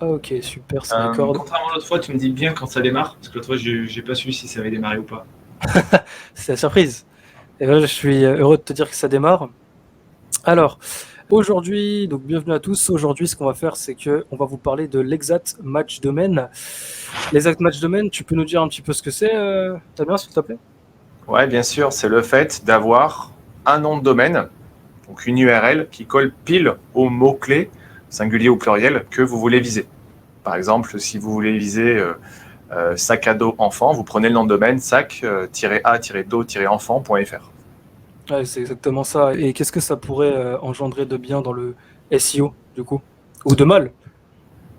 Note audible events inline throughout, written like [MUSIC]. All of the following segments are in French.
Ah, ok, super, c'est Euh, d'accord. contrairement à l'autre fois, tu me dis bien quand ça démarre, parce que l'autre fois, j'ai pas su si ça avait démarré ou pas. [LAUGHS] C'est la surprise. Et là, je suis heureux de te dire que ça démarre. Alors, aujourd'hui, donc bienvenue à tous. Aujourd'hui, ce qu'on va faire, c'est que on va vous parler de l'exact match domaine. L'exact match domaine, tu peux nous dire un petit peu ce que c'est, euh, Damien, s'il te plaît? Ouais, bien sûr, c'est le fait d'avoir un nom de domaine, donc une URL qui colle pile au mot-clé, singulier ou pluriel, que vous voulez viser. Par exemple, si vous voulez viser euh, euh, sac à dos enfant, vous prenez le nom de domaine sac-a-do-enfant.fr. Ouais, c'est exactement ça. Et qu'est-ce que ça pourrait euh, engendrer de bien dans le SEO, du coup? Ou de mal?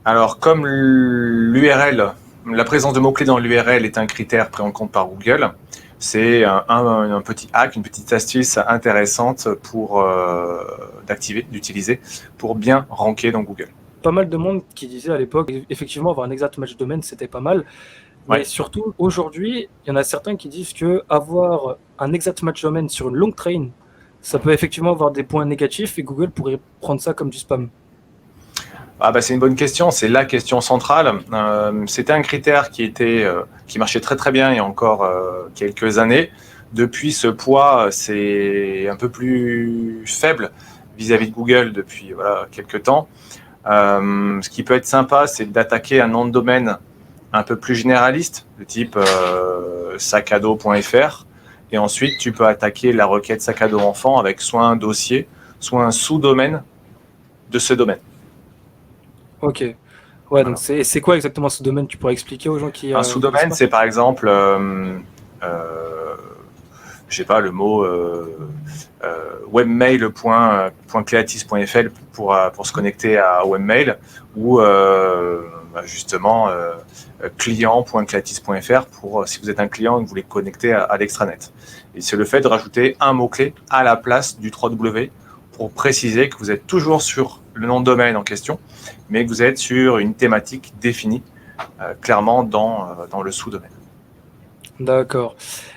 Alors, comme l'URL, la présence de mots-clés dans l'URL est un critère pris en compte par Google, c'est un, un- un petit hack, une petite astuce intéressante pour euh, d'activer, d'utiliser pour bien ranker dans Google. pas mal de monde qui disait à l'époque, effectivement, avoir un exact match domaine, c'était pas mal. Mais Ouais. surtout, aujourd'hui, il y en a certains qui disent que avoir un exact match domaine sur une longue train, ça peut effectivement avoir des points négatifs et Google pourrait prendre ça comme du spam. Ah bah c'est une bonne question, c'est la question centrale. Euh, C'était un critère qui était euh, qui marchait très très bien il y a encore euh, quelques années. Depuis, ce poids c'est un peu plus faible vis-à-vis de Google depuis voilà, quelques temps. Ce qui peut être sympa, c'est d'attaquer un nom de domaine un peu plus généraliste, de type sacado.fr, et ensuite tu peux attaquer la requête sacado enfant avec soit un dossier, soit un sous-domaine de ce domaine. Ok. Ouais, Voilà. donc c'est quoi exactement ce domaine? Tu pourrais expliquer aux gens qui. euh, Un sous-domaine, connaissent c'est par exemple, euh, euh, je sais pas, le mot euh, euh, webmail.cleatis.fr pour, euh, pour se connecter à webmail ou euh, bah, justement euh, client.cleatis.fr pour euh, si vous êtes un client et que vous voulez connecter à, à l'extranet. Et c'est le fait de rajouter un mot-clé à la place du 3W pour préciser que vous êtes toujours sur le nom de domaine en question, mais que vous êtes sur une thématique définie euh, clairement dans, euh, dans le sous-domaine. D'accord.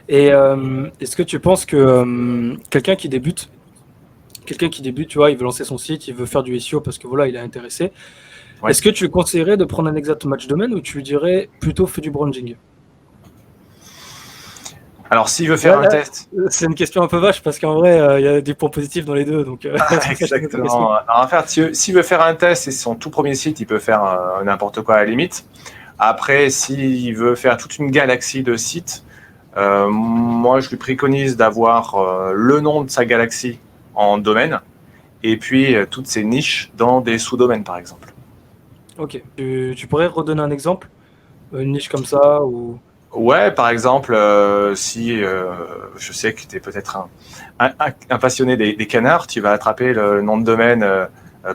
Et euh, est-ce que tu penses que euh, quelqu'un qui débute, quelqu'un qui débute, tu vois, il veut lancer son site, il veut faire du SEO parce que voilà, il est intéressé. Ouais. Est-ce que tu conseillerais de prendre un exact match domaine ou tu lui dirais plutôt fais du branding? Alors, s'il veut faire un test, C'est une question un peu vache parce qu'en vrai, euh, il y a des points positifs dans les deux. Donc, euh, [LAUGHS] c'est question. exactement. Alors, en fait, si- s'il veut faire un test et son tout premier site, il peut faire euh, n'importe quoi à la limite. Après, s'il veut faire toute une galaxie de sites, euh, moi, je lui préconise d'avoir le nom de sa galaxie en domaine et puis toutes ses niches dans des sous-domaines, par exemple. Ok. Tu, tu pourrais redonner un exemple? Une niche comme ça ou... Ouais, par exemple, euh, si euh, je sais que tu es peut-être un, un- un- un passionné des, des canards, tu vas attraper le nom de domaine euh,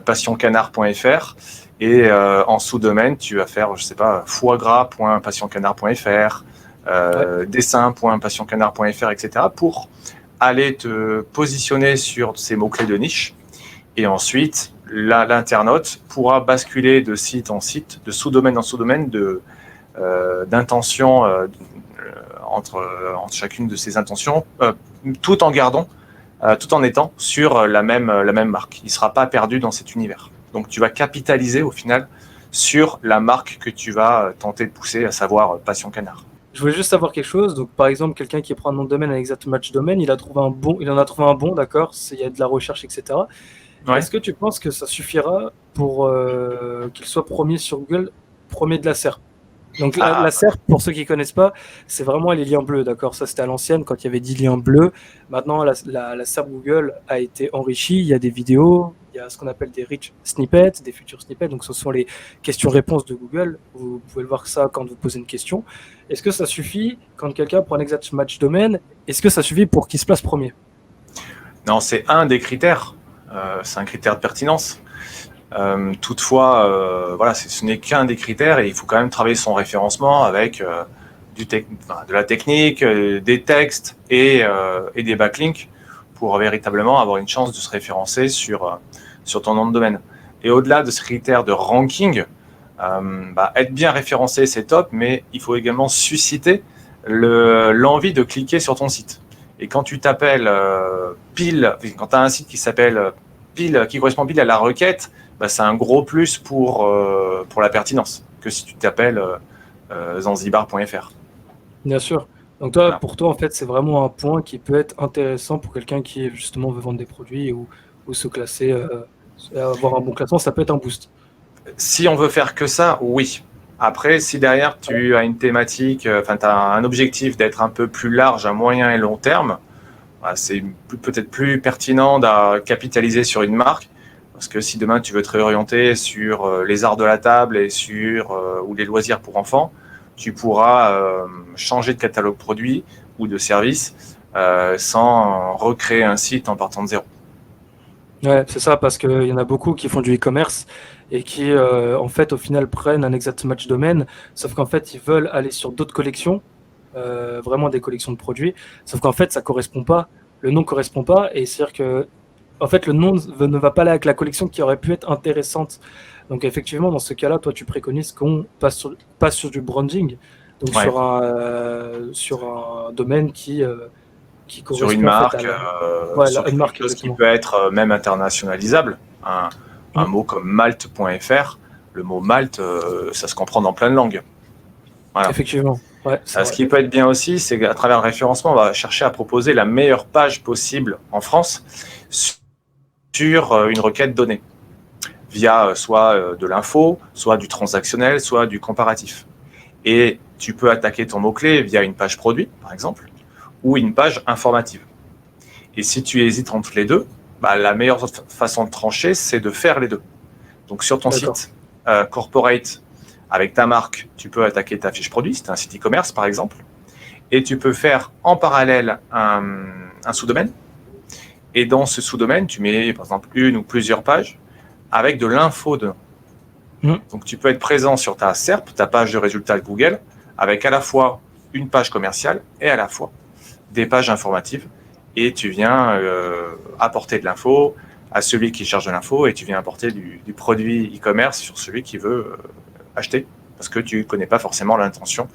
passioncanard.fr et euh, en sous-domaine, tu vas faire, je sais pas, foie gras.passioncanard.fr, euh, dessin.passioncanard.fr, etc. pour aller te positionner sur ces mots-clés de niche. Et ensuite, l'internaute pourra basculer de site en site, de sous-domaine en sous-domaine, de, d'intention euh, euh, entre, euh, entre chacune de ces intentions, euh, tout en gardant, euh, tout en étant sur la même, la même marque. Il ne sera pas perdu dans cet univers. Donc tu vas capitaliser au final sur la marque que tu vas euh, tenter de pousser, à savoir euh, Passion Canard. Je voulais juste savoir quelque chose. Donc, par exemple, quelqu'un qui prend un nom de domaine avec exact match domaine, il a trouvé un bon, il en a trouvé un bon, d'accord. Il y a de la recherche, etc. Ouais. Est-ce que tu penses que ça suffira pour euh, qu'il soit premier sur Google, premier de la SERP Donc, la, Ah. la SERP, pour ceux qui connaissent pas, c'est vraiment les liens bleus, d'accord? Ça, c'était à l'ancienne quand il y avait 10 liens bleus. Maintenant, la, la, Google a été enrichie. Il y a des vidéos, il y a ce qu'on appelle des rich snippets, des futurs snippets. Donc, ce sont les questions-réponses de Google. Vous pouvez le voir ça quand vous posez une question. Est-ce que ça suffit quand quelqu'un prend un exact match domaine? Est-ce que ça suffit pour qu'il se place premier? Non, c'est un des critères. Euh, c'est un critère de pertinence. Euh, toutefois, euh, voilà, ce n'est qu'un des critères et il faut quand même travailler son référencement avec euh, de la technique, des textes et, des backlinks pour véritablement avoir une chance de se référencer sur, sur ton nom de domaine. Et au-delà de ce critère de ranking, bah, être bien référencé, c'est top, mais il faut également susciter le- l'envie de cliquer sur ton site. Et quand tu t'appelles pile, quand tu as un site qui s'appelle pile, qui correspond pile à la requête, bah, c'est un gros plus pour, pour la pertinence que si tu t'appelles zanzibar.fr. Bien sûr. Donc toi, pour toi, en fait, c'est vraiment un point qui peut être intéressant pour quelqu'un qui justement veut vendre des produits ou, ou se classer, avoir un bon classement, ça peut être un boost. Si on veut faire que ça, oui. Après, si derrière tu as une thématique, euh, enfin tu as un objectif d'être un peu plus large à moyen et long terme, bah, c'est peut-être plus pertinent de capitaliser sur une marque. Parce que si demain tu veux te réorienter sur euh, les arts de la table et sur euh, ou les loisirs pour enfants, tu pourras changer de catalogue produit ou de service sans recréer un site en partant de zéro. Ouais, c'est ça, parce qu'il y en a beaucoup qui font du e-commerce et qui, euh, en fait, au final, prennent un exact match domaine, sauf qu'en fait, ils veulent aller sur d'autres collections, euh, vraiment des collections de produits, sauf qu'en fait, ça correspond pas, le nom correspond pas, et c'est-à-dire que, en fait, le nom ne va pas aller avec la collection qui aurait pu être intéressante. Donc, effectivement, dans ce cas-là, toi, tu préconises qu'on passe sur, passe sur du branding, donc sur, un, euh, sur un domaine qui qui correspond sur une marque, une marque qui peut être même internationalisable. Un, un mot comme malte.fr, le mot malte, euh, ça se comprend dans plein de langues. Effectivement. ce qui peut être bien aussi, c'est qu'à travers le référencement, on va chercher à proposer la meilleure page possible en France sur euh, une requête donnée, via euh, soit de l'info, soit du transactionnel, soit du comparatif. Et tu peux attaquer ton mot-clé via une page produit, par exemple, ou une page informative. Et si tu hésites entre les deux, bah, la meilleure façon de trancher, c'est de faire les deux. Donc sur ton site euh, corporate, avec ta marque, tu peux attaquer ta fiche produit, c'est un site e-commerce par exemple, et tu peux faire en parallèle un, sous-domaine. Et dans ce sous-domaine, tu mets par exemple une ou plusieurs pages avec de l'info dedans. Mmh. Donc tu peux être présent sur ta SERP, ta page de résultats de Google, avec à la fois une page commerciale et à la fois des pages informatives et tu viens euh, apporter de l'info à celui qui cherche de l'info et tu viens apporter du, produit e-commerce sur celui qui veut euh, acheter parce que tu ne connais pas forcément l'intention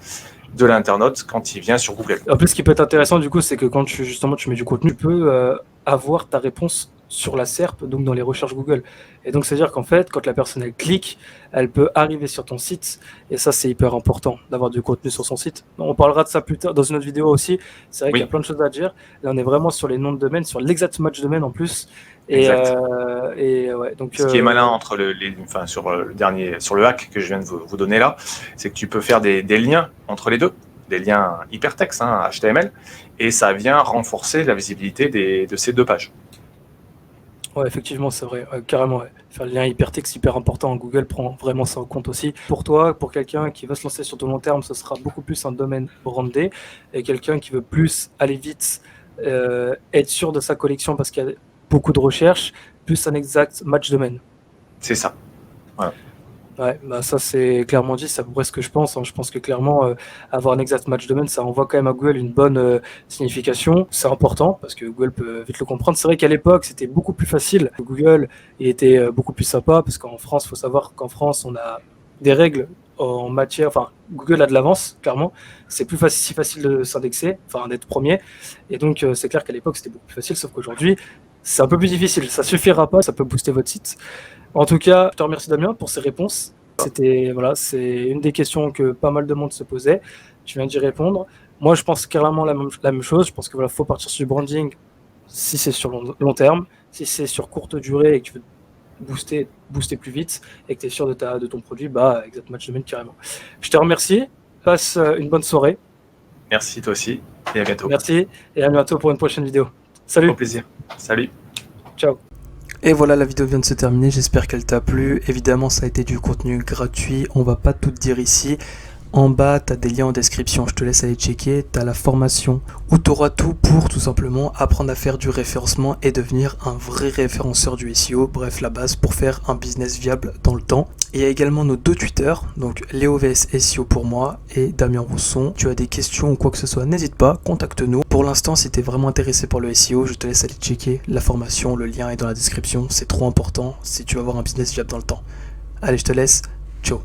de l'internaute quand il vient sur Google. En plus, ce qui peut être intéressant du coup, c'est que quand tu justement tu mets du contenu, tu peux euh, avoir ta réponse sur la SERP, donc dans les recherches Google. Et donc, c'est-à-dire qu'en fait, quand la personne elle clique, elle peut arriver sur ton site. Et ça, c'est hyper important d'avoir du contenu sur son site. On parlera de ça plus tard dans une autre vidéo aussi. C'est vrai qu'il y a plein de choses à dire. Là, on est vraiment sur les noms de domaine, sur l'exact match domaine en plus. Et, euh, et ouais, donc, Ce qui est euh, malin entre le, les, enfin, sur euh, le dernier, sur le hack que je viens de vous, donner là, c'est que tu peux faire des, des, liens entre les deux, des liens hypertextes, hein, HTML, et ça vient renforcer la visibilité des, de ces deux pages. Ouais, effectivement, c'est vrai, carrément. Faire le lien hypertexte, hyper important. Google prend vraiment ça en compte aussi. Pour toi, pour quelqu'un qui va se lancer sur ton long terme, ce sera beaucoup plus un domaine brandé. Et quelqu'un qui veut plus aller vite, euh, être sûr de sa collection parce qu'il y a beaucoup de recherches, plus un exact match domaine. C'est ça. Ouais, bah ça c'est clairement dit, c'est à peu près ce que je pense. Hein. Je pense que clairement, euh, avoir un exact match domaine, ça envoie quand même à Google une bonne euh, signification. C'est important parce que Google peut vite le comprendre. C'est vrai qu'à l'époque, c'était beaucoup plus facile. Google il était euh, beaucoup plus sympa parce qu'en France, faut savoir qu'en France, on a des règles en matière. Enfin, Google a de l'avance, clairement. C'est plus si facile de s'indexer, enfin d'être premier. Et donc, c'est clair qu'à l'époque, c'était beaucoup plus facile, sauf qu'aujourd'hui, c'est un peu plus difficile. Ça suffira pas, ça peut booster votre site. En tout cas, je te remercie Damien pour ces réponses. C'était voilà, c'est une des questions que pas mal de monde se posait. Tu viens d'y répondre. Moi, je pense carrément la même, la même chose. Je pense que voilà, faut partir sur du branding si c'est sur long, terme, si c'est sur courte durée et que tu veux booster, booster plus vite et que tu es sûr de, ta, de ton produit, bah, exact match de carrément. Je te remercie. Passe euh, une bonne soirée. Merci toi aussi et à bientôt. Merci et à bientôt pour une prochaine vidéo. Salut. Au plaisir. Salut. Ciao. Et voilà, la vidéo vient de se terminer, j'espère qu'elle t'a plu. Évidemment, ça a été du contenu gratuit, on va pas tout dire ici. En bas, tu as des liens en description, je te laisse aller checker. Tu as la formation où tu auras tout pour tout simplement apprendre à faire du référencement et devenir un vrai référenceur du SEO. Bref, la base pour faire un business viable dans le temps. il y a également nos deux Twitter, donc LéoVS SEO pour moi et Damien Rousson. Tu as des questions ou quoi que ce soit, n'hésite pas, contacte-nous. Pour l'instant, si tu es vraiment intéressé par le SEO, je te laisse aller checker la formation, le lien est dans la description. C'est trop important si tu veux avoir un business viable dans le temps. Allez, je te laisse. Ciao